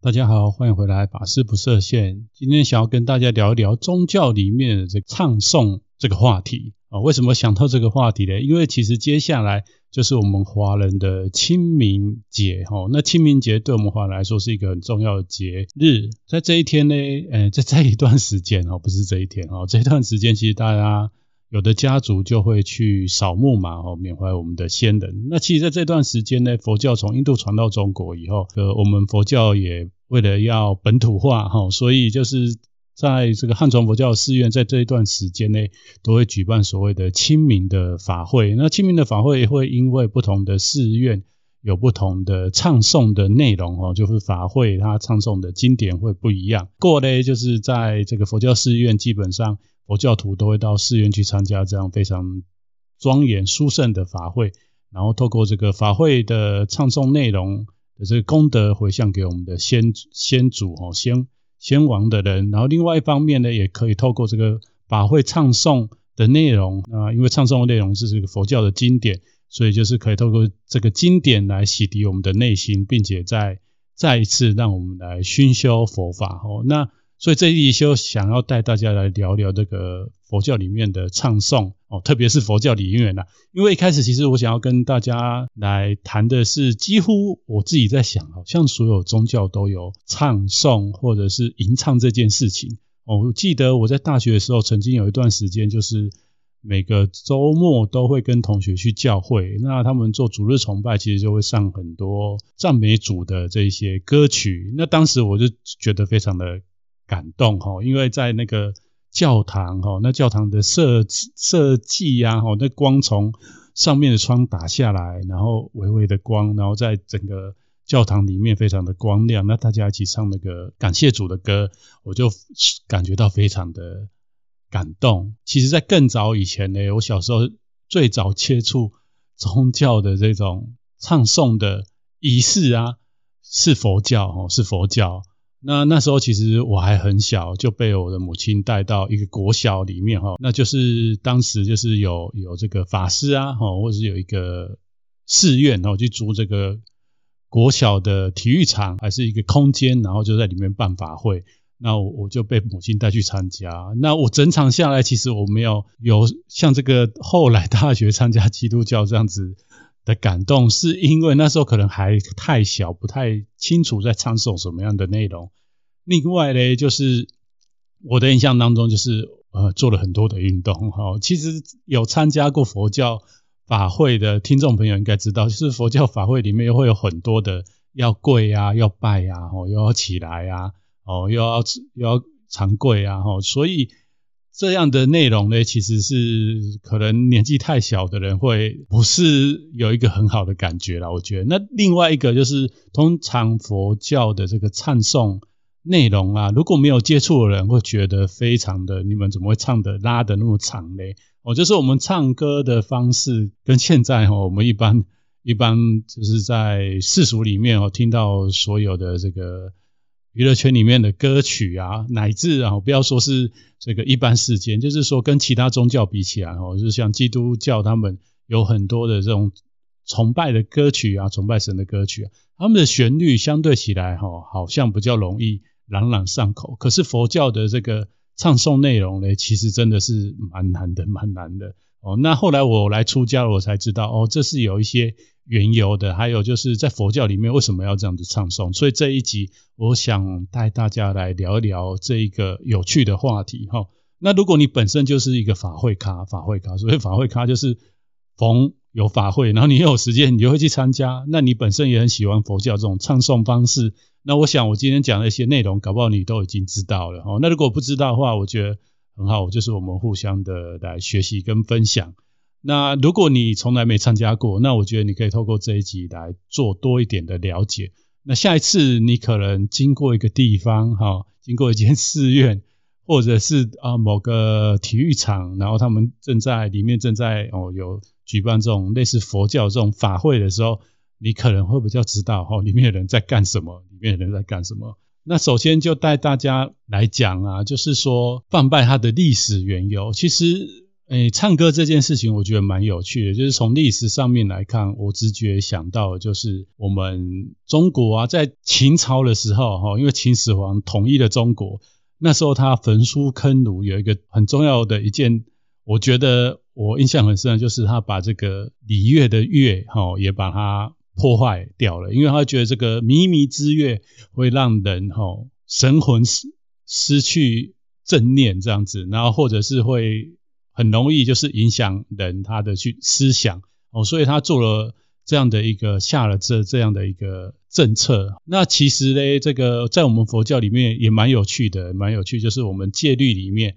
大家好，欢迎回来，法师不设限。今天想要跟大家聊一聊宗教里面的这个唱诵这个话题啊。为什么想到这个话题呢？因为其实接下来就是我们华人的清明节哈。那清明节对我们华人来说是一个很重要的节日，在这一天呢，呃，在这一段时间哦，不是这一天哦，这一段时间其实大家。有的家族就会去扫墓嘛，哦，缅怀我们的先人。那其实，在这段时间呢，佛教从印度传到中国以后，呃，我们佛教也为了要本土化，哈，所以就是在这个汉传佛教寺院，在这一段时间内，都会举办所谓的清明的法会。那清明的法会会因为不同的寺院有不同的唱诵的内容，哦，就是法会它唱诵的经典会不一样。过呢，就是在这个佛教寺院，基本上。佛教徒都会到寺院去参加这样非常庄严殊胜的法会，然后透过这个法会的唱诵内容的这个功德回向给我们的先先祖哦，先先王的人。然后另外一方面呢，也可以透过这个法会唱诵的内容啊，因为唱诵的内容是这个佛教的经典，所以就是可以透过这个经典来洗涤我们的内心，并且再再一次让我们来熏修佛法哦。那所以这一集想要带大家来聊聊这个佛教里面的唱诵哦，特别是佛教里面的。因为一开始其实我想要跟大家来谈的是，几乎我自己在想，好像所有宗教都有唱诵或者是吟唱这件事情。我记得我在大学的时候，曾经有一段时间，就是每个周末都会跟同学去教会，那他们做主日崇拜，其实就会上很多赞美主的这些歌曲。那当时我就觉得非常的。感动哈，因为在那个教堂哈，那教堂的设设计呀哈，那光从上面的窗打下来，然后微微的光，然后在整个教堂里面非常的光亮，那大家一起唱那个感谢主的歌，我就感觉到非常的感动。其实，在更早以前呢，我小时候最早接触宗教的这种唱诵的仪式啊，是佛教哦，是佛教。那那时候其实我还很小，就被我的母亲带到一个国小里面哈，那就是当时就是有有这个法师啊哈，或者是有一个寺院，然后去租这个国小的体育场，还是一个空间，然后就在里面办法会。那我我就被母亲带去参加。那我整场下来，其实我没有有像这个后来大学参加基督教这样子。的感动是因为那时候可能还太小，不太清楚在唱诵什么样的内容。另外呢，就是我的印象当中，就是呃做了很多的运动 哈。其实有参加过佛教法会的听众朋友应该知道，就是佛教法会里面会有很多的要跪啊，要拜啊，哦又要起来啊，哦又要又要长跪啊，哈，所以。这样的内容呢，其实是可能年纪太小的人会不是有一个很好的感觉了。我觉得，那另外一个就是，通常佛教的这个唱诵内容啊，如果没有接触的人，会觉得非常的，你们怎么会唱的拉的那么长呢？哦，就是我们唱歌的方式跟现在哈，我们一般一般就是在世俗里面哦，听到所有的这个。娱乐圈里面的歌曲啊，乃至啊，不要说是这个一般世间，就是说跟其他宗教比起来哦，就是像基督教他们有很多的这种崇拜的歌曲啊，崇拜神的歌曲啊，他们的旋律相对起来哈，好像比较容易朗朗上口。可是佛教的这个唱诵内容呢，其实真的是蛮难的，蛮难的哦。那后来我来出家了，我才知道哦，这是有一些。缘由的，还有就是在佛教里面为什么要这样子唱诵？所以这一集我想带大家来聊一聊这一个有趣的话题哈。那如果你本身就是一个法会咖，法会咖，所以法会咖就是逢有法会，然后你有时间，你就会去参加。那你本身也很喜欢佛教这种唱诵方式，那我想我今天讲的一些内容，搞不好你都已经知道了哦。那如果不知道的话，我觉得很好，就是我们互相的来学习跟分享。那如果你从来没参加过，那我觉得你可以透过这一集来做多一点的了解。那下一次你可能经过一个地方，哈，经过一间寺院，或者是啊某个体育场，然后他们正在里面正在哦有举办这种类似佛教这种法会的时候，你可能会比较知道哈里面的人在干什么，里面的人在干什么。那首先就带大家来讲啊，就是说放拜它的历史缘由，其实。诶，唱歌这件事情，我觉得蛮有趣的。就是从历史上面来看，我直觉想到就是我们中国啊，在秦朝的时候，哈，因为秦始皇统一了中国，那时候他焚书坑儒，有一个很重要的一件，我觉得我印象很深，就是他把这个礼乐的乐，哈，也把它破坏掉了，因为他觉得这个靡靡之乐会让人哈神魂失失去正念这样子，然后或者是会。很容易就是影响人他的去思想哦，所以他做了这样的一个下了这这样的一个政策。那其实呢，这个在我们佛教里面也蛮有趣的，蛮有趣，就是我们戒律里面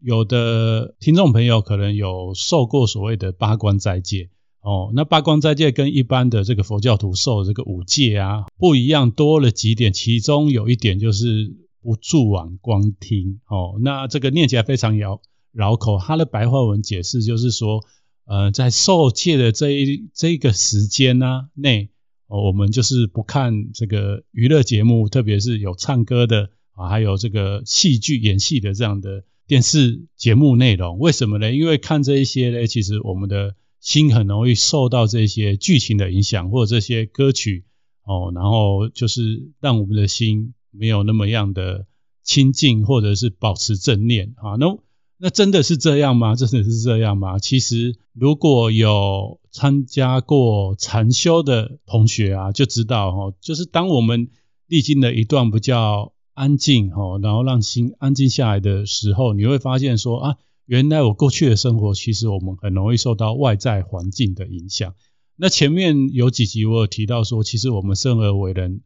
有的听众朋友可能有受过所谓的八关斋戒哦。那八光斋戒跟一般的这个佛教徒受这个五戒啊不一样，多了几点，其中有一点就是不住往光听哦。那这个念起来非常遥。绕口，他的白话文解释就是说，呃，在受戒的这一这个时间呢内，哦，我们就是不看这个娱乐节目，特别是有唱歌的啊，还有这个戏剧演戏的这样的电视节目内容。为什么呢？因为看这一些呢，其实我们的心很容易受到这些剧情的影响，或者这些歌曲哦，然后就是让我们的心没有那么样的清净，或者是保持正念啊，那。那真的是这样吗？真的是这样吗？其实，如果有参加过禅修的同学啊，就知道哈，就是当我们历经了一段比较安静哈，然后让心安静下来的时候，你会发现说啊，原来我过去的生活，其实我们很容易受到外在环境的影响。那前面有几集我有提到说，其实我们生而为人，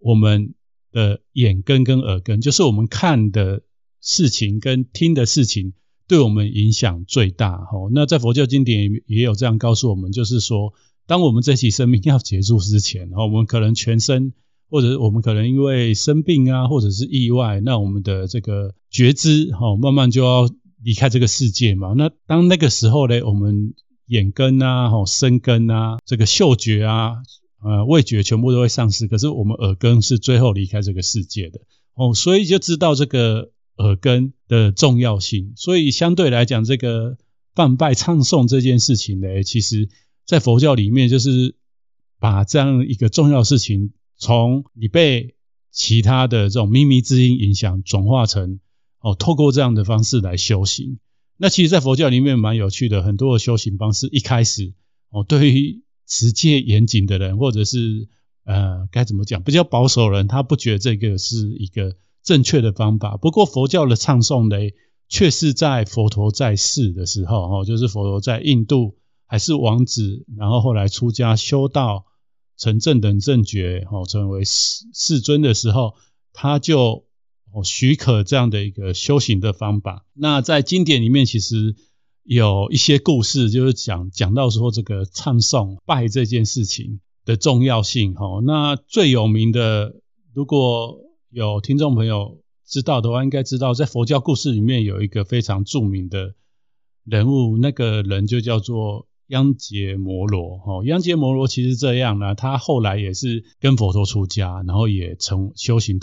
我们的眼根跟耳根，就是我们看的。事情跟听的事情对我们影响最大，吼。那在佛教经典也有这样告诉我们，就是说，当我们这期生命要结束之前，我们可能全身，或者我们可能因为生病啊，或者是意外，那我们的这个觉知，吼，慢慢就要离开这个世界嘛。那当那个时候呢，我们眼根啊，吼，身根啊，这个嗅觉啊，呃，味觉全部都会丧失，可是我们耳根是最后离开这个世界的，哦，所以就知道这个。耳根的重要性，所以相对来讲，这个梵呗唱诵这件事情呢，其实在佛教里面就是把这样一个重要事情，从你被其他的这种秘密之音影响，转化成哦，透过这样的方式来修行。那其实，在佛教里面蛮有趣的，很多的修行方式，一开始哦，对于持戒严谨的人，或者是呃该怎么讲，比较保守人，他不觉得这个是一个。正确的方法。不过佛教的唱诵呢，却是在佛陀在世的时候，哈，就是佛陀在印度还是王子，然后后来出家修道成正等正觉，哦，成为世世尊的时候，他就哦许可这样的一个修行的方法。那在经典里面，其实有一些故事，就是讲讲到说这个唱诵拜这件事情的重要性，哈。那最有名的，如果有听众朋友知道的话，应该知道，在佛教故事里面有一个非常著名的人物，那个人就叫做央杰摩罗。哈，央杰摩罗其实这样呢，他后来也是跟佛陀出家，然后也成修行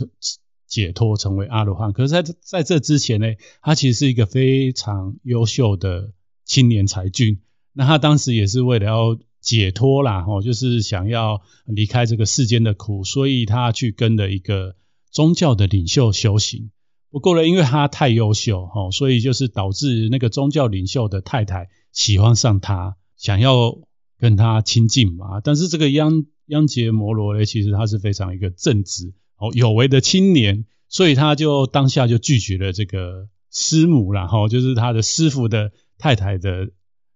解脱，成为阿罗汉。可是在在这之前呢，他其实是一个非常优秀的青年才俊。那他当时也是为了要解脱啦，哈，就是想要离开这个世间的苦，所以他去跟了一个。宗教的领袖修行，不过呢，因为他太优秀，哈，所以就是导致那个宗教领袖的太太喜欢上他，想要跟他亲近嘛。但是这个央央杰摩罗呢，其实他是非常一个正直、哦有为的青年，所以他就当下就拒绝了这个师母啦，哈，就是他的师父的太太的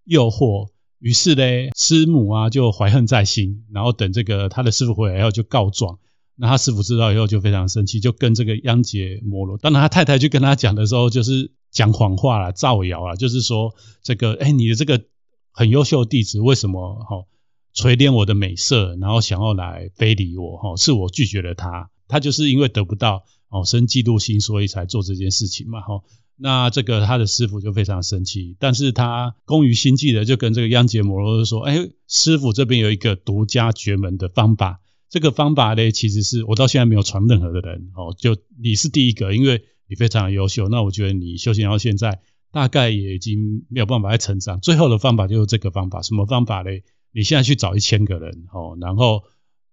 诱惑。于是呢，师母啊就怀恨在心，然后等这个他的师父回来以后就告状。那他师父知道以后就非常生气，就跟这个央杰摩罗，当然他太太去跟他讲的时候，就是讲谎话啦，造谣啊，就是说这个，哎，你的这个很优秀的弟子为什么哈垂怜我的美色，然后想要来非礼我哈，是我拒绝了他，他就是因为得不到哦生嫉妒心，所以才做这件事情嘛哈。那这个他的师傅就非常生气，但是他工于心计的就跟这个央杰摩罗说，哎，师傅这边有一个独家绝门的方法。这个方法呢，其实是我到现在没有传任何的人哦，就你是第一个，因为你非常优秀。那我觉得你修行到现在，大概也已经没有办法再成长。最后的方法就是这个方法，什么方法嘞？你现在去找一千个人，哦，然后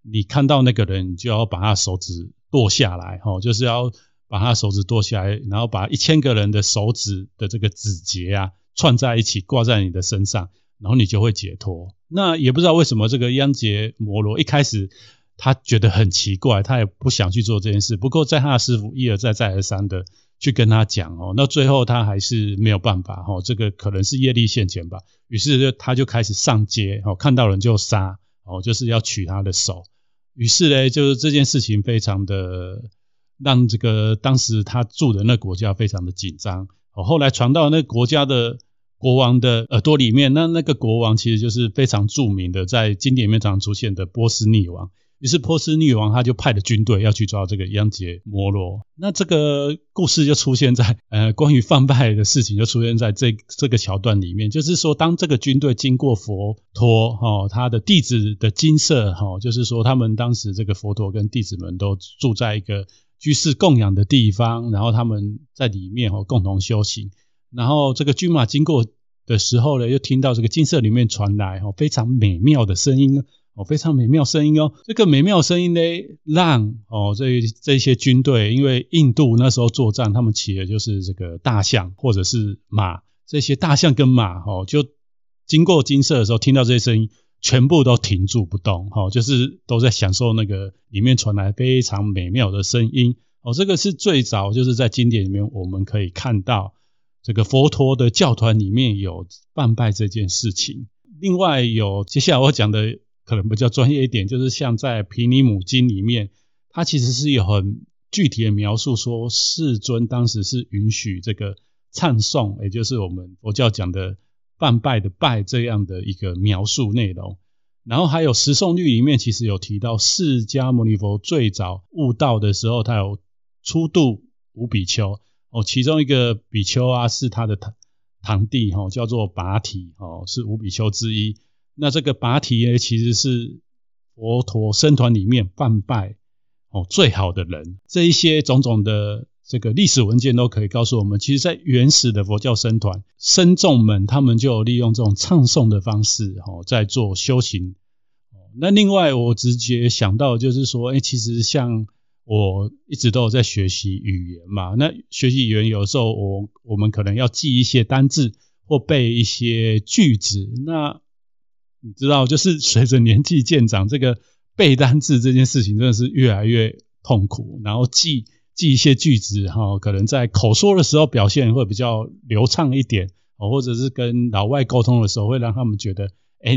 你看到那个人，你就要把他手指剁下来，哦，就是要把他手指剁下来，然后把一千个人的手指的这个指节啊串在一起，挂在你的身上，然后你就会解脱。那也不知道为什么这个央杰摩罗一开始。他觉得很奇怪，他也不想去做这件事。不过，在他的师傅一而再、再而三的去跟他讲哦，那最后他还是没有办法哦。这个可能是业力现前吧。于是他就开始上街哦，看到人就杀哦，就是要取他的手。于是呢，就是这件事情非常的让这个当时他住的那国家非常的紧张哦。后来传到那国家的国王的耳朵里面，那那个国王其实就是非常著名的，在经典里面常出现的波斯匿王。于是波斯女王他就派了军队要去抓这个央杰摩罗。那这个故事就出现在呃关于犯拜的事情就出现在这这个桥段里面，就是说当这个军队经过佛陀哈他的弟子的精舍哈，就是说他们当时这个佛陀跟弟子们都住在一个居士供养的地方，然后他们在里面哈共同修行。然后这个军马经过的时候呢，又听到这个金色里面传来哈非常美妙的声音。哦，非常美妙声音哦！这个美妙声音呢，让哦这这些军队，因为印度那时候作战，他们骑的就是这个大象或者是马，这些大象跟马哦，就经过金色的时候，听到这些声音，全部都停住不动，哦，就是都在享受那个里面传来非常美妙的声音。哦，这个是最早就是在经典里面我们可以看到，这个佛陀的教团里面有梵呗这件事情。另外有接下来我讲的。可能比较专业一点，就是像在《毗尼母经》里面，它其实是有很具体的描述，说世尊当时是允许这个唱诵，也就是我们佛教讲的半拜的拜这样的一个描述内容。然后还有《十诵律》里面，其实有提到释迦牟尼佛最早悟道的时候，他有初度五比丘哦，其中一个比丘啊是他的堂堂弟哈，叫做拔提哦，是五比丘之一。那这个拔提呢，其实是佛陀僧团里面犯拜哦最好的人。这一些种种的这个历史文件都可以告诉我们，其实，在原始的佛教僧团僧众们，他们就利用这种唱诵的方式哦，在做修行。那另外，我直接想到就是说，哎，其实像我一直都有在学习语言嘛，那学习语言有时候我我们可能要记一些单字或背一些句子，那你知道，就是随着年纪渐长，这个背单字这件事情真的是越来越痛苦。然后记记一些句子，哈，可能在口说的时候表现会比较流畅一点，哦，或者是跟老外沟通的时候，会让他们觉得，哎，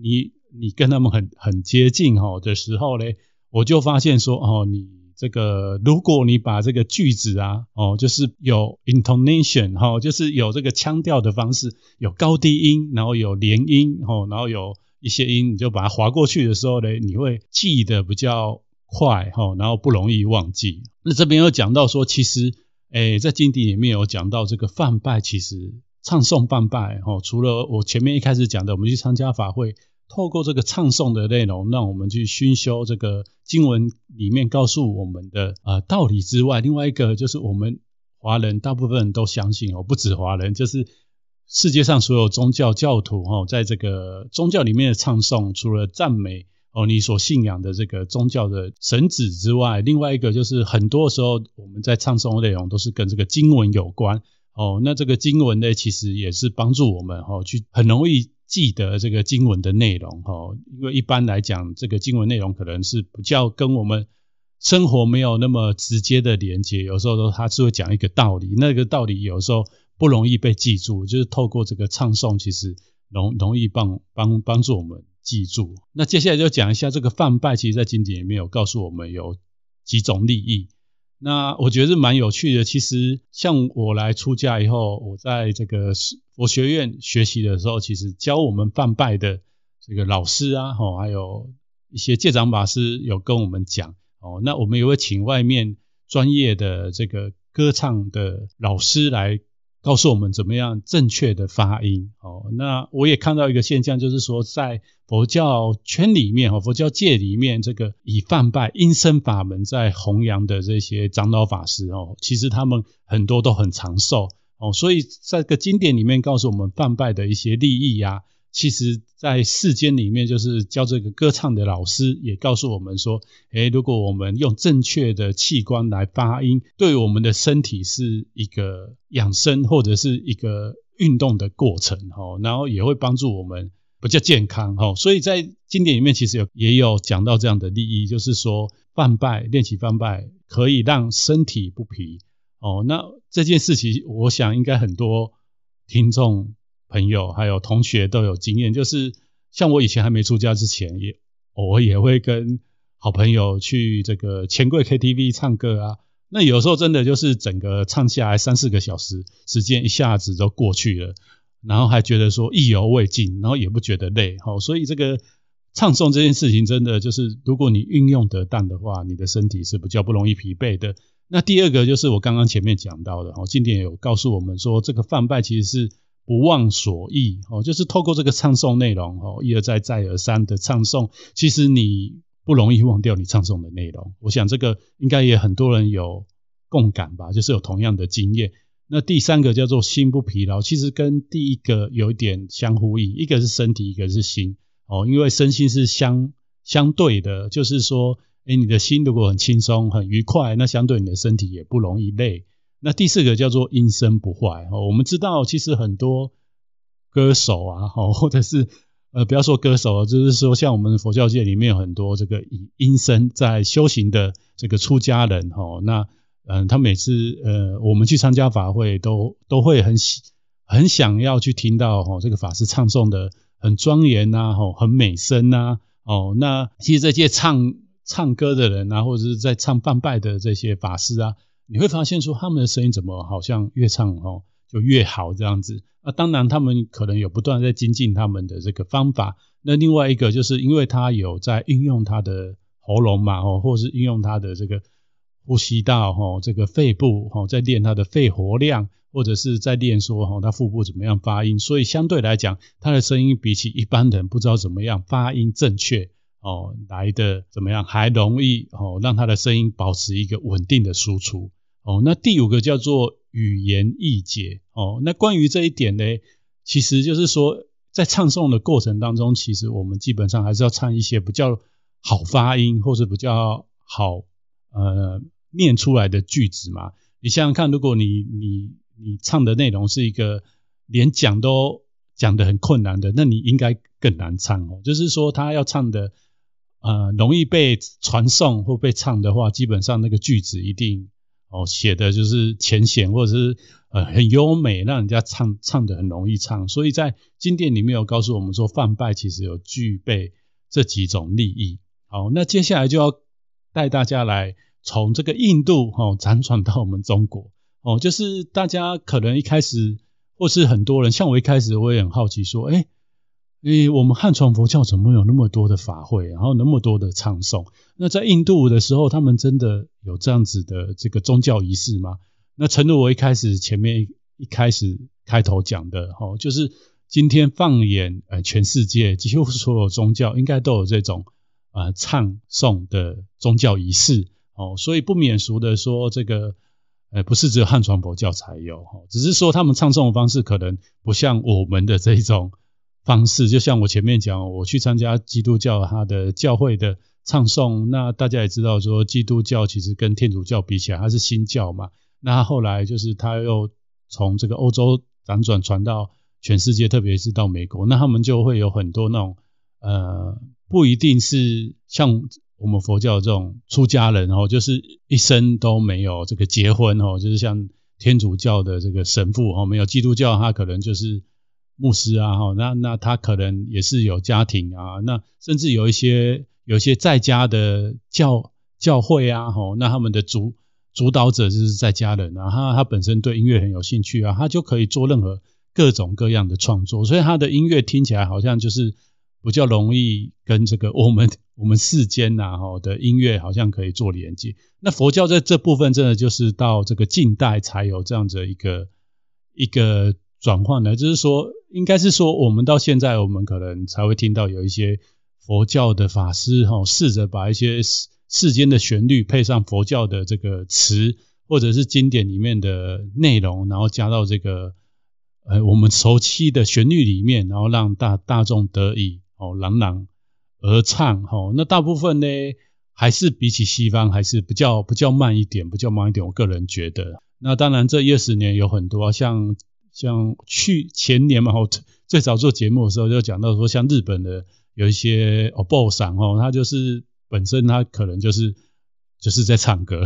你你跟他们很很接近，哈的时候嘞，我就发现说，哦，你。这个，如果你把这个句子啊，哦，就是有 intonation 哈、哦，就是有这个腔调的方式，有高低音，然后有连音，哦，然后有一些音，你就把它划过去的时候呢，你会记得比较快，哈、然后不容易忘记。那这边有讲到说，其实，诶，在经典里面有讲到这个梵呗，其实唱诵梵呗，哦，除了我前面一开始讲的，我们去参加法会。透过这个唱诵的内容，让我们去熏修这个经文里面告诉我们的呃道理之外，另外一个就是我们华人大部分人都相信哦，不止华人，就是世界上所有宗教教徒哈，在这个宗教里面的唱诵，除了赞美哦你所信仰的这个宗教的神旨之外，另外一个就是很多时候我们在唱诵的内容都是跟这个经文有关哦。那这个经文呢，其实也是帮助我们哈去很容易。记得这个经文的内容哈，因为一般来讲，这个经文内容可能是比较跟我们生活没有那么直接的连接，有时候都他是会讲一个道理，那个道理有时候不容易被记住，就是透过这个唱诵，其实容容易帮帮帮助我们记住。那接下来就讲一下这个梵呗，其实在经典里面有告诉我们有几种利益。那我觉得是蛮有趣的。其实像我来出家以后，我在这个佛学院学习的时候，其实教我们梵拜的这个老师啊，吼，还有一些戒长法师有跟我们讲哦。那我们也会请外面专业的这个歌唱的老师来。告诉我们怎么样正确的发音哦。那我也看到一个现象，就是说在佛教圈里面哦，佛教界里面，这个以梵拜音声法门在弘扬的这些长老法师哦，其实他们很多都很长寿哦，所以在这个经典里面告诉我们贩拜的一些利益呀、其实在世间里面就是教这个歌唱的老师也告诉我们说，诶，如果我们用正确的器官来发音，对我们的身体是一个养生或者是一个运动的过程，哦，然后也会帮助我们比较健康，哦，所以在经典里面其实有也有讲到这样的利益，就是说贩拜练习贩拜可以让身体不疲。哦，那这件事情，我想应该很多听众朋友还有同学都有经验，就是像我以前还没出家之前，也我也会跟好朋友去这个钱柜 KTV 唱歌啊。那有时候真的就是整个唱下来三四个小时，时间一下子就过去了，然后还觉得说意犹未尽，然后也不觉得累。好，所以这个唱诵这件事情，真的就是如果你运用得当的话，你的身体是比较不容易疲惫的。那第二个就是我刚刚前面讲到的，哦，经典有告诉我们说，这个贩拜其实是不忘所忆，哦，就是透过这个唱诵内容，哦，一而再再而三的唱诵，其实你不容易忘掉你唱诵的内容。我想这个应该也很多人有共感吧，就是有同样的经验。那第三个叫做心不疲劳，其实跟第一个有一点相呼应，一个是身体，一个是心，哦，因为身心是相相对的，就是说。诶，你的心如果很轻松、很愉快，那相对你的身体也不容易累。那第四个叫做音声不坏。哦，我们知道，其实很多歌手啊，或者是呃，不要说歌手，就是说像我们佛教界里面有很多这个以音声在修行的这个出家人，哈，那嗯，他每次呃，我们去参加法会都都会很喜很想要去听到哈，这个法师唱诵的很庄严呐，很美声呐，哦，那其实这些唱。唱歌的人啊，或者是在唱半拜的这些法师啊，你会发现说他们的声音怎么好像越唱哦就越好这样子。那当然他们可能有不断在精进他们的这个方法。那另外一个就是因为他有在运用他的喉咙嘛，哦，或是运用他的这个呼吸道，哈，这个肺部，哈，在练他的肺活量，或者是在练说哈他腹部怎么样发音。所以相对来讲，他的声音比起一般人不知道怎么样发音正确。哦，来的怎么样？还容易哦，让他的声音保持一个稳定的输出。哦，那第五个叫做语言易解。哦，那关于这一点呢，其实就是说，在唱诵的过程当中，其实我们基本上还是要唱一些比较好发音或者比较好呃念出来的句子嘛。你想想看，如果你你你唱的内容是一个连讲都讲得很困难的，那你应该更难唱哦。就是说，他要唱的。呃，容易被传颂或被唱的话，基本上那个句子一定哦写的就是浅显，或者是呃很优美，让人家唱唱的很容易唱。所以在经典里面有告诉我们说，贩拜其实有具备这几种利益。好，那接下来就要带大家来从这个印度哦辗转到我们中国哦，就是大家可能一开始或是很多人，像我一开始我也很好奇说，诶诶，我们汉传佛教怎么有那么多的法会，然后那么多的唱诵？那在印度的时候，他们真的有这样子的这个宗教仪式吗？那诚如我一开始前面一开始开头讲的，哈，就是今天放眼呃全世界，几乎所有宗教应该都有这种呃唱诵的宗教仪式，哦，所以不免俗的说，这个呃不是只有汉传佛教才有，哈，只是说他们唱诵的方式可能不像我们的这种。方式就像我前面讲，我去参加基督教他的教会的唱诵，那大家也知道说，基督教其实跟天主教比起来，它是新教嘛。那后来就是他又从这个欧洲辗转传到全世界，特别是到美国，那他们就会有很多那种呃，不一定是像我们佛教这种出家人哦，就是一生都没有这个结婚哦，就是像天主教的这个神父哦，没有基督教他可能就是。牧师啊，哈，那那他可能也是有家庭啊，那甚至有一些有一些在家的教教会啊，哈，那他们的主主导者就是在家人啊，他他本身对音乐很有兴趣啊，他就可以做任何各种各样的创作，所以他的音乐听起来好像就是比较容易跟这个 我们我们世间呐，哈的音乐好像可以做连接。那佛教在这部分真的就是到这个近代才有这样子一个一个转换的，就是说。应该是说，我们到现在，我们可能才会听到有一些佛教的法师哈，试着把一些世世间的旋律配上佛教的这个词，或者是经典里面的内容，然后加到这个呃我们熟悉的旋律里面，然后让大大众得以哦朗朗而唱哦。那大部分呢，还是比起西方还是比较比较慢一点，比较慢一点。我个人觉得，那当然这一二十年有很多像像去前年嘛，最早做节目的时候就讲到说，像日本的有一些哦，爆嗓哦，他就是本身他可能就是就是在唱歌，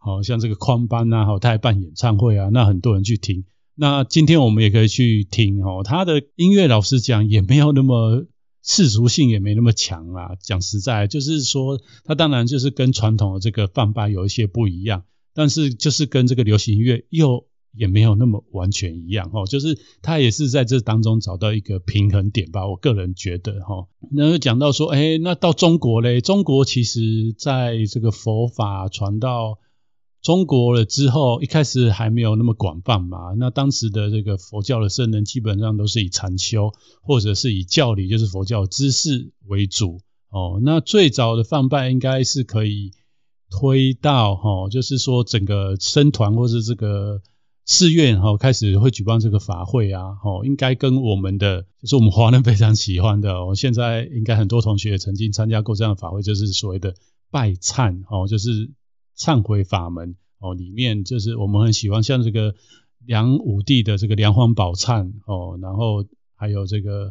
好像这个宽班啊，他还办演唱会啊，那很多人去听。那今天我们也可以去听哦，他的音乐老师讲也没有那么。世俗性也没那么强啊，讲实在，就是说，他当然就是跟传统的这个放拜有一些不一样，但是就是跟这个流行音乐又也没有那么完全一样哦，就是他也是在这当中找到一个平衡点吧，我个人觉得哈。那讲到说，哎，那到中国嘞，中国其实在这个佛法传到。中国了之后，一开始还没有那么广泛嘛。那当时的这个佛教的僧人基本上都是以禅修，或者是以教理，就是佛教知识为主。哦，那最早的放拜应该是可以推到哈，就是说整个僧团或是这个寺院哈，开始会举办这个法会啊。哦，应该跟我们的就是我们华人非常喜欢的。哦，现在应该很多同学也曾经参加过这样的法会，就是所谓的拜忏哦，就是。忏悔法门哦，里面就是我们很喜欢像这个梁武帝的这个梁皇宝忏哦，然后还有这个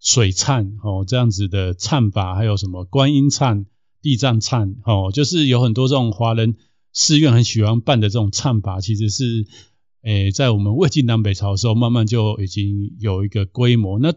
水忏哦，这样子的忏法，还有什么观音忏、地藏忏哦，就是有很多这种华人寺院很喜欢办的这种忏法，其实是诶在我们魏晋南北朝的时候，慢慢就已经有一个规模。那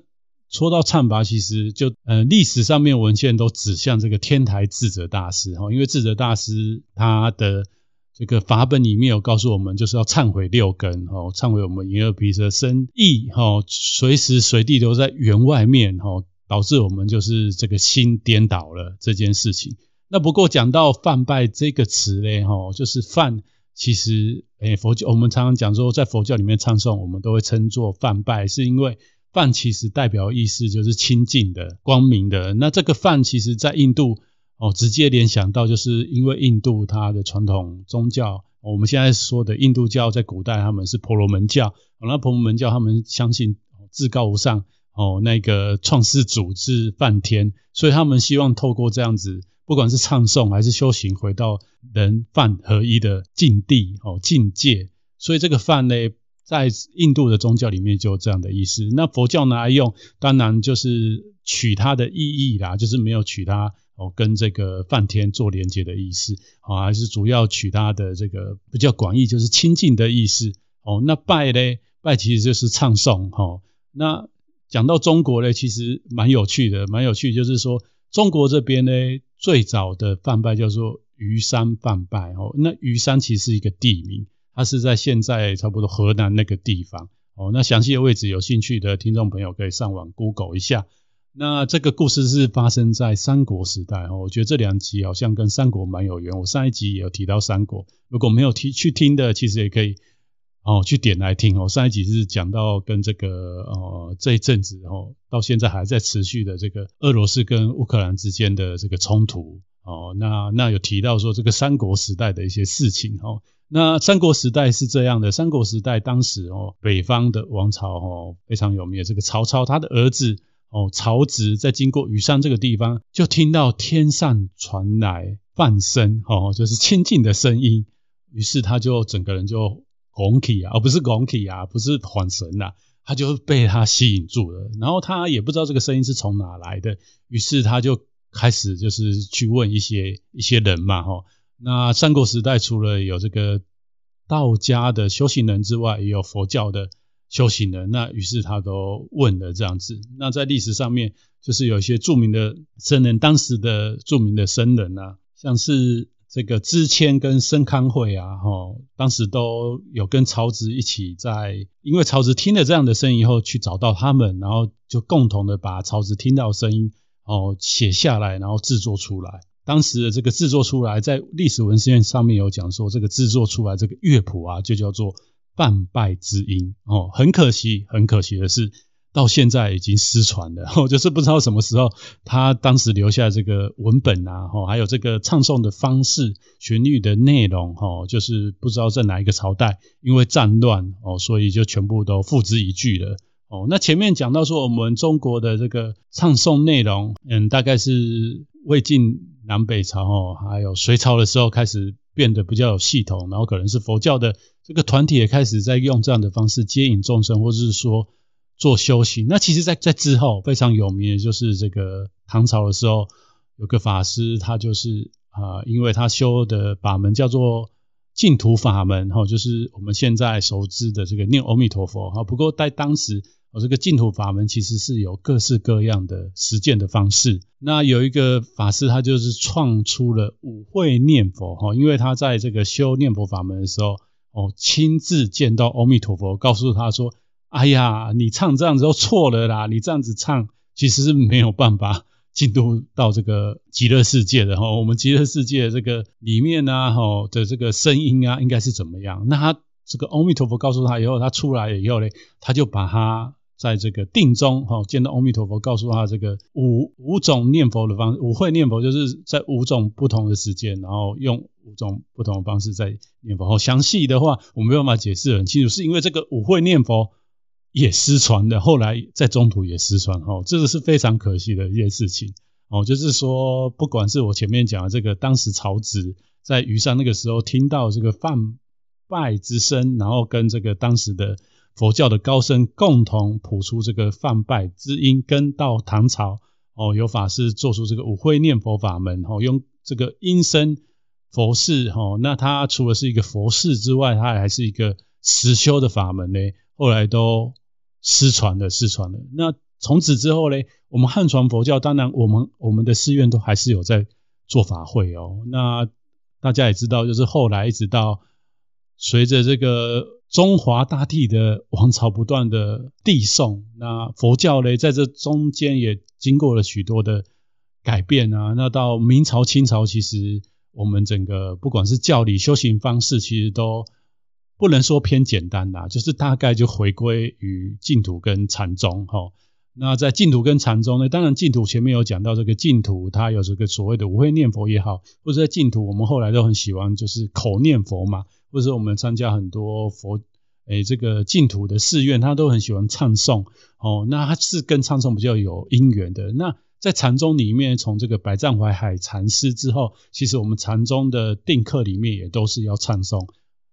说到忏法，其实就呃历史上面文献都指向这个天台智者大师哈，因为智者大师他的这个法本里面有告诉我们，就是要忏悔六根哈，忏悔我们眼耳鼻舌身意哈，随时随地都在缘外面哈，导致我们就是这个心颠倒了这件事情。那不过讲到梵呗这个词嘞哈，就是梵，其实诶佛教我们常常讲说，在佛教里面唱诵，我们都会称作梵拜，是因为。梵其实代表意思就是清净的、光明的。那这个梵其实在印度哦，直接联想到就是因为印度它的传统宗教，我们现在说的印度教，在古代他们是婆罗门教。那婆罗门教他们相信至高无上哦，那个创世主是梵天，所以他们希望透过这样子，不管是唱诵还是修行，回到人梵合一的境地哦境界。所以这个梵呢。在印度的宗教里面就有这样的意思，那佛教拿来用，当然就是取它的意义啦，就是没有取它哦跟这个梵天做连接的意思，哦，还是主要取它的这个比较广义，就是亲近的意思。哦，那拜嘞，拜其实就是唱诵。哈，那讲到中国呢，其实蛮有趣的，蛮有趣，就是说中国这边呢，最早的梵呗叫做虞山梵呗。哦，那虞山其实是一个地名。它是在现在差不多河南那个地方哦，那详细的位置有兴趣的听众朋友可以上网 Google 一下。那这个故事是发生在三国时代哦，我觉得这两集好像跟三国蛮有缘。我上一集也有提到三国，如果没有提去听的，其实也可以哦去点来听哦。上一集是讲到跟这个哦这一阵子哦到现在还在持续的这个俄罗斯跟乌克兰之间的这个冲突哦，那那有提到说这个三国时代的一些事情哦。那三国时代是这样的，三国时代当时哦，北方的王朝哦非常有名的这个曹操，他的儿子哦曹植在经过虞山这个地方，就听到天上传来梵声哦，就是清净的声音，于是他就整个人就拱起啊，而不是拱起啊，不是缓神呐，他就被他吸引住了，然后他也不知道这个声音是从哪来的，于是他就开始就是去问一些一些人嘛，哈。那三国时代除了有这个道家的修行人之外，也有佛教的修行人。那于是他都问了这样子。那在历史上面，就是有一些著名的僧人，当时的著名的僧人啊，像是这个支谦跟申康会啊，齁，当时都有跟曹植一起在，因为曹植听了这样的声音以后，去找到他们，然后就共同的把曹植听到的声音哦写下来，然后制作出来。当时的这个制作出来，在历史文献上面有讲说，这个制作出来这个乐谱啊，就叫做半拜之音哦。很可惜，很可惜的是，到现在已经失传了，我就是不知道什么时候他当时留下这个文本啊，哈，还有这个唱诵的方式、旋律的内容，哈，就是不知道在哪一个朝代，因为战乱哦，所以就全部都付之一炬了。哦，那前面讲到说我们中国的这个唱诵内容，嗯，大概是魏晋南北朝哦，还有隋朝的时候开始变得比较有系统，然后可能是佛教的这个团体也开始在用这样的方式接引众生，或者是说做修行。那其实在，在之后非常有名的就是这个唐朝的时候，有个法师，他就是啊、因为他修的法门叫做净土法门，哈，就是我们现在熟知的这个念阿弥陀佛，哈。不过在当时。我这个净土法门其实是有各式各样的实践的方式。那有一个法师，他就是创出了五会念佛哈，因为他在这个修念佛法门的时候，哦，亲自见到阿弥陀佛，告诉他说：“哎呀，你唱这样子都错了啦，你这样子唱其实是没有办法进入到这个极乐世界的哈。我们极乐世界这个里面啊，哈的这个声音啊，应该是怎么样？那他这个阿弥陀佛告诉他以后，他出来以后呢，他就把他。在这个定中，哈，见到阿弥陀佛，告诉他这个五五种念佛的方式，五会念佛就是在五种不同的时间，然后用五种不同的方式在念佛。好，详细的话我没有办法解释很清楚，是因为这个五会念佛也失传的，后来在中途也失传，哈，这个是非常可惜的一件事情。哦，就是说，不管是我前面讲的这个，当时曹植在虞山那个时候听到这个梵呗之声，然后跟这个当时的。佛教的高僧共同谱出这个梵呗之音，跟到唐朝哦，有法师做出这个五会念佛法门哦，用这个音声佛事哦，那它除了是一个佛事之外，它还是一个实修的法门呢。后来都失传了，失传了。那从此之后呢，我们汉传佛教当然我们我们的寺院都还是有在做法会哦。那大家也知道，就是后来一直到随着这个。中华大地的王朝不断的递送，那佛教呢，在这中间也经过了许多的改变啊。那到明朝、清朝，其实我们整个不管是教理、修行方式，其实都不能说偏简单啦，就是大概就回归于净土跟禅宗哈。那在净土跟禅宗呢，当然净土前面有讲到这个净土，它有这个所谓的五会念佛也好，或者在净土，我们后来都很喜欢就是口念佛嘛。或者我们参加很多佛，诶，这个净土的寺院，他都很喜欢唱诵哦。那他是跟唱诵比较有因缘的。那在禅宗里面，从这个百丈怀海禅师之后，其实我们禅宗的定课里面也都是要唱诵。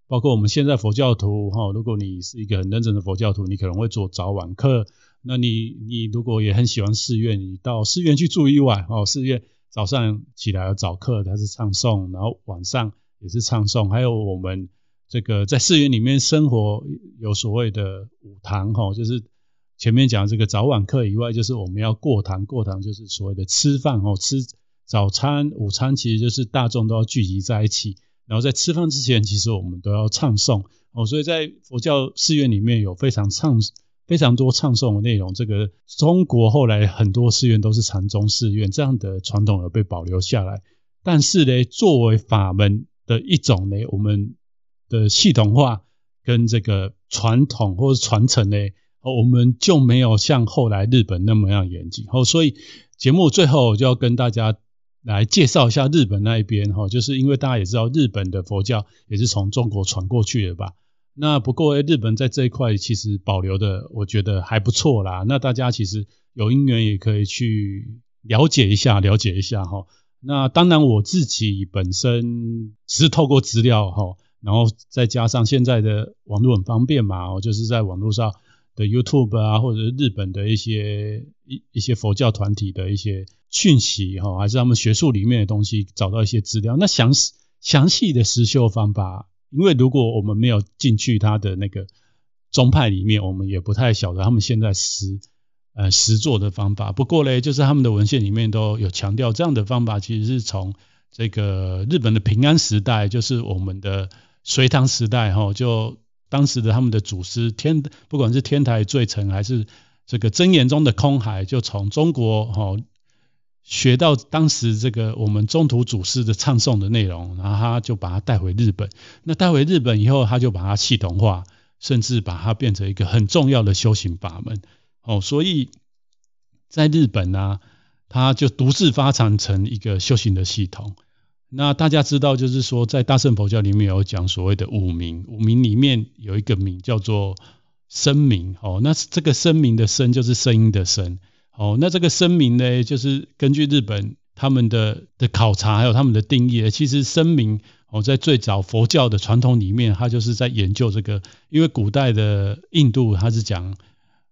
包括我们现在佛教徒哈，如果你是一个很认真的佛教徒，你可能会做早晚课。那你你如果也很喜欢寺院，你到寺院去住一晚哦。寺院早上起来有早课，它是唱诵，然后晚上。也是唱诵，还有我们这个在寺院里面生活有所谓的午堂哈，就是前面讲这个早晚课以外，就是我们要过堂，过堂就是所谓的吃饭哦，吃早餐、午餐，其实就是大众都要聚集在一起，然后在吃饭之前，其实我们都要唱诵哦，所以在佛教寺院里面有非常唱非常多唱诵的内容。这个中国后来很多寺院都是禅宗寺院，这样的传统有被保留下来，但是呢，作为法门。的一种呢，我们的系统化跟这个传统或者传承呢，我们就没有像后来日本那么样严谨。哦，所以节目最后我就要跟大家来介绍一下日本那一边哈，就是因为大家也知道日本的佛教也是从中国传过去的吧。那不过日本在这一块其实保留的，我觉得还不错啦。那大家其实有因缘也可以去了解一下，了解一下哈。那当然，我自己本身只是透过资料哈，然后再加上现在的网络很方便嘛，我就是在网络上的 YouTube 啊，或者是日本的一些一一些佛教团体的一些讯息哈，还是他们学术里面的东西，找到一些资料。那详细详细的实修方法，因为如果我们没有进去他的那个宗派里面，我们也不太晓得他们现在实。呃，实作的方法。不过呢，就是他们的文献里面都有强调，这样的方法其实是从这个日本的平安时代，就是我们的隋唐时代哈，就当时的他们的祖师天，不管是天台最澄还是这个真言中的空海，就从中国哈学到当时这个我们中土祖师的唱诵的内容，然后他就把它带回日本。那带回日本以后，他就把它系统化，甚至把它变成一个很重要的修行法门。哦，所以在日本呢、啊，它就独自发展成一个修行的系统。那大家知道，就是说在大乘佛教里面有讲所谓的五明，五明里面有一个明叫做声明。哦，那这个声明的声就是声音的声。哦，那这个声明呢，就是根据日本他们的的考察，还有他们的定义，其实声明哦，在最早佛教的传统里面，它就是在研究这个，因为古代的印度它是讲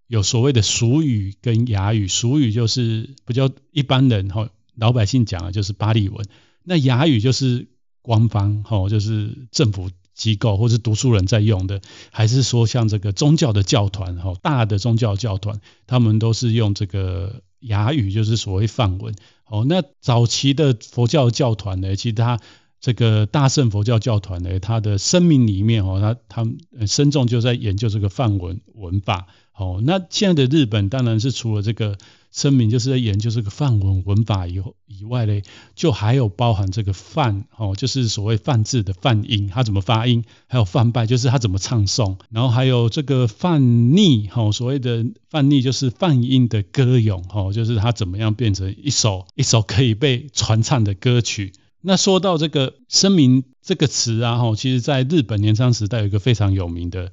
有所谓的俗语跟雅语，俗语就是比较一般人哈老百姓讲的就是巴利文，那雅语就是官方哈，就是政府。机构或是读书人在用的，还是说像这个宗教的教团哈，大的宗教教团，他们都是用这个哑语，就是所谓梵文。哦，那早期的佛教教团呢，其实他这个大乘佛教教团呢，他的声明里面哦，他他们深重就在研究这个梵文文法。哦，那现在的日本当然是除了这个。声明就是在研究这个梵文文法以以外呢，就还有包含这个梵哦，就是所谓梵字的梵音，它怎么发音，还有梵拜，就是它怎么唱诵，然后还有这个梵逆哦，所谓的梵逆就是梵音的歌咏哦，就是它怎么样变成一首一首可以被传唱的歌曲。那说到这个声明这个词啊哈，其实在日本镰仓时代有一个非常有名的。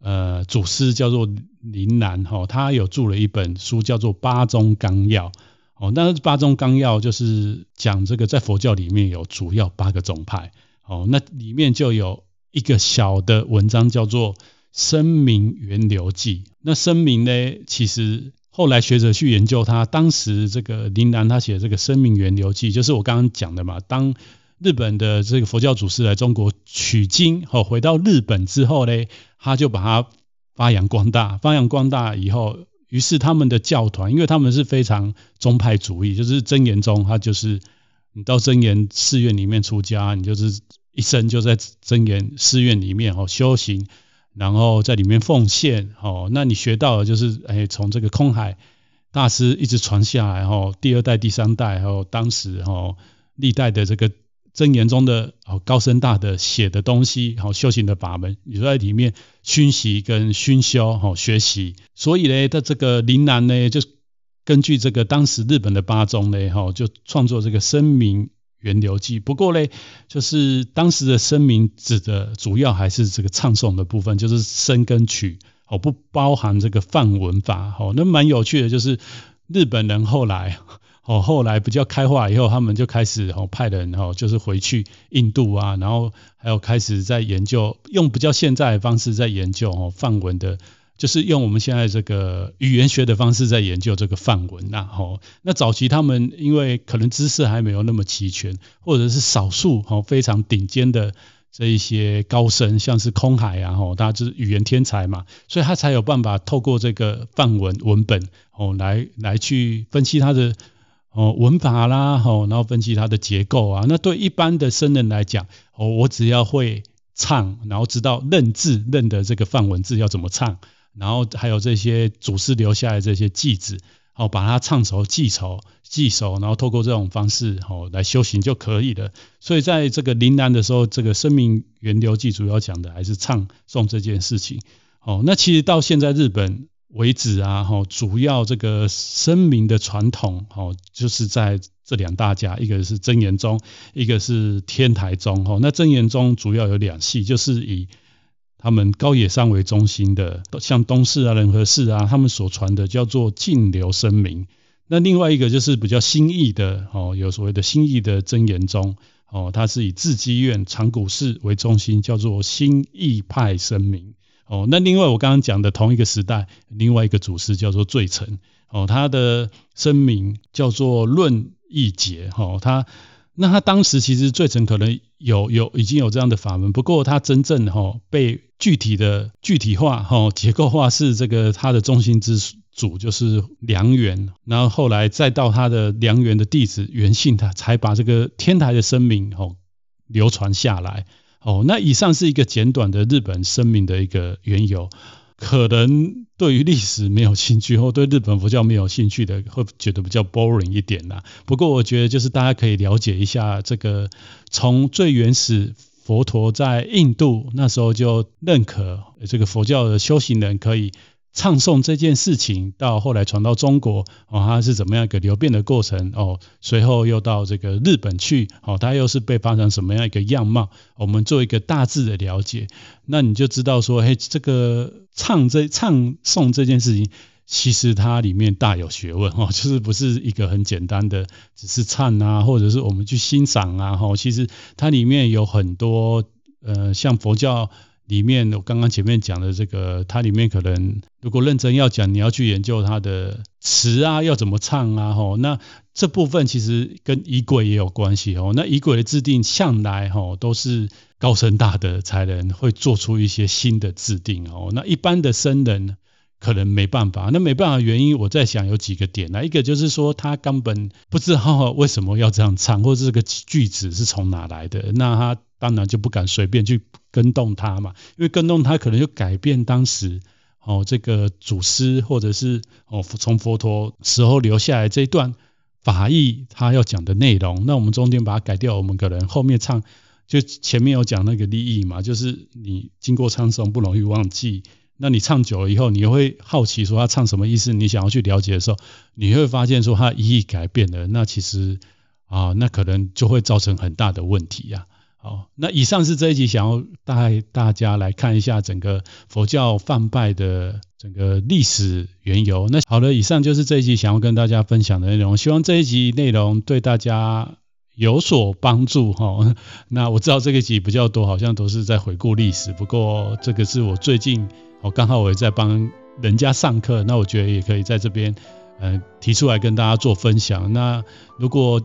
呃，祖师叫做林南哈，他有著了一本书叫做《八宗纲要》哦。那八宗纲要就是讲这个在佛教里面有主要八个宗派哦。那里面就有一个小的文章叫做《声明源流记》。那声明呢，其实后来学者去研究他，当时这个林南他写这个《生命源流记》，就是我刚刚讲的嘛，当。日本的这个佛教祖师来中国取经，后回到日本之后呢，他就把它发扬光大。发扬光大以后，于是他们的教团，因为他们是非常宗派主义，就是真言宗，他就是你到真言寺院里面出家，你就是一生就在真言寺院里面哦修行，然后在里面奉献哦。那你学到的就是哎，从这个空海大师一直传下来哦，第二代、第三代，还有当时哦历代的这个。真言中的哦高僧大德写的东西，好修行的法门，你在里面熏习跟熏修，好学习。所以呢，他这个铃兰呢，就根据这个当时日本的八宗呢，哈，就创作这个声明源流记。不过呢，就是当时的声明指的主要还是这个唱诵的部分，就是声跟曲，哦，不包含这个梵文法。哦，那蛮有趣的，就是日本人后来。哦，后来比较开化以后，他们就开始哦派人哦，就是回去印度啊，然后还有开始在研究，用比较现在的方式在研究哦梵文的，就是用我们现在这个语言学的方式在研究这个范文呐。哦，那早期他们因为可能知识还没有那么齐全，或者是少数哦非常顶尖的这一些高僧，像是空海啊，哦，他就是语言天才嘛，所以他才有办法透过这个范文文本哦来来去分析他的。哦，文法啦，吼然后分析它的结构啊。那对一般的僧人来讲，哦，我只要会唱，然后知道认字认的这个范文字要怎么唱，然后还有这些祖师留下来这些偈子，哦，把它唱熟、记熟、记熟，然后透过这种方式，哦，来修行就可以了。所以在这个临南的时候，这个《声明源流记》主要讲的还是唱诵这件事情。哦，那其实到现在日本。为止啊，哈，主要这个声明的传统，哈，就是在这两大家，一个是真言宗，一个是天台宗，哈。那真言宗主要有两系，就是以他们高野山为中心的，像东寺啊、仁和寺啊，他们所传的叫做净流声明。那另外一个就是比较新义的，哦，有所谓的新义的真言宗，哦，它是以智积院长谷寺为中心，叫做新义派声明。哦，那另外我刚刚讲的同一个时代，另外一个祖师叫做最澄，哦，他的声明叫做论义解，哦，他那他当时其实最澄可能有有已经有这样的法门，不过他真正哈、被具体的具体化哈、哦、结构化是这个他的中心之主就是梁元，然后后来再到他的梁元的弟子元信，他才把这个天台的声明哦流传下来。哦，那以上是一个简短的日本声明的一个缘由，可能对于历史没有兴趣或对日本佛教没有兴趣的，会觉得比较 boring 一点啦。不过我觉得就是大家可以了解一下这个，从最原始佛陀在印度那时候就认可这个佛教的修行人可以唱诵这件事情到后来传到中国哦，它是怎么样一个流变的过程哦？随后又到这个日本去哦，它又是被发展什么样一个样貌？我们做一个大致的了解，那你就知道说，嘿，这个唱这唱诵这件事情，其实它里面大有学问哦，就是不是一个很简单的，只是唱啊，或者是我们去欣赏啊，哈，其实它里面有很多呃，像佛教。里面我刚刚前面讲的这个，它里面可能如果认真要讲，你要去研究它的词啊，要怎么唱啊，吼，那这部分其实跟仪轨也有关系哦。那仪轨的制定向来吼都是高僧大德才能会做出一些新的制定哦。那一般的僧人可能没办法，那没办法原因我在想有几个点，那一个就是说他根本不知道为什么要这样唱，或者这个句子是从哪来的，那他。当然就不敢随便去跟动它嘛，因为跟动它可能就改变当时哦这个祖师或者是哦从佛陀时候留下来这一段法义他要讲的内容，那我们中间把它改掉，我们可能后面唱就前面有讲那个利益嘛，就是你经过唱诵不容易忘记，那你唱久了以后，你会好奇说他唱什么意思，你想要去了解的时候，你会发现说他意义改变了，那其实啊那可能就会造成很大的问题呀、好，那以上是这一集想要带大家来看一下整个佛教梵呗的整个历史缘由。那好了，以上就是这一集想要跟大家分享的内容。希望这一集内容对大家有所帮助哈。那我知道这个集比较多，好像都是在回顾历史。不过这个是我最近我刚好我也在帮人家上课，那我觉得也可以在这边呃提出来跟大家做分享。那如果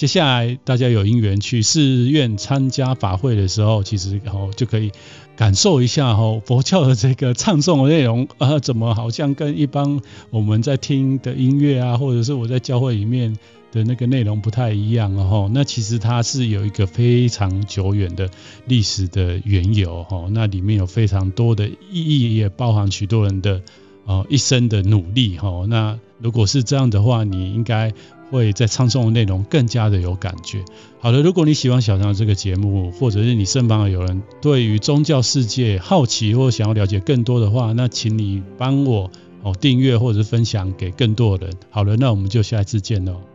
接下来大家有因缘去寺院参加法会的时候，其实哦就可以感受一下哦佛教的这个唱诵的内容啊，怎么好像跟一般我们在听的音乐啊，或者是我在教会里面的那个内容不太一样哦。那其实它是有一个非常久远的历史的缘由哦，那里面有非常多的意义，也包含许多人的哦一生的努力哦。那如果是这样的话，你应该。会在唱诵的内容更加的有感觉。好的，如果你喜欢小唐这个节目，或者是你身旁的有人对于宗教世界好奇或想要了解更多的话，那请你帮我哦订阅或者是分享给更多的人。好了，那我们就下一次见喽。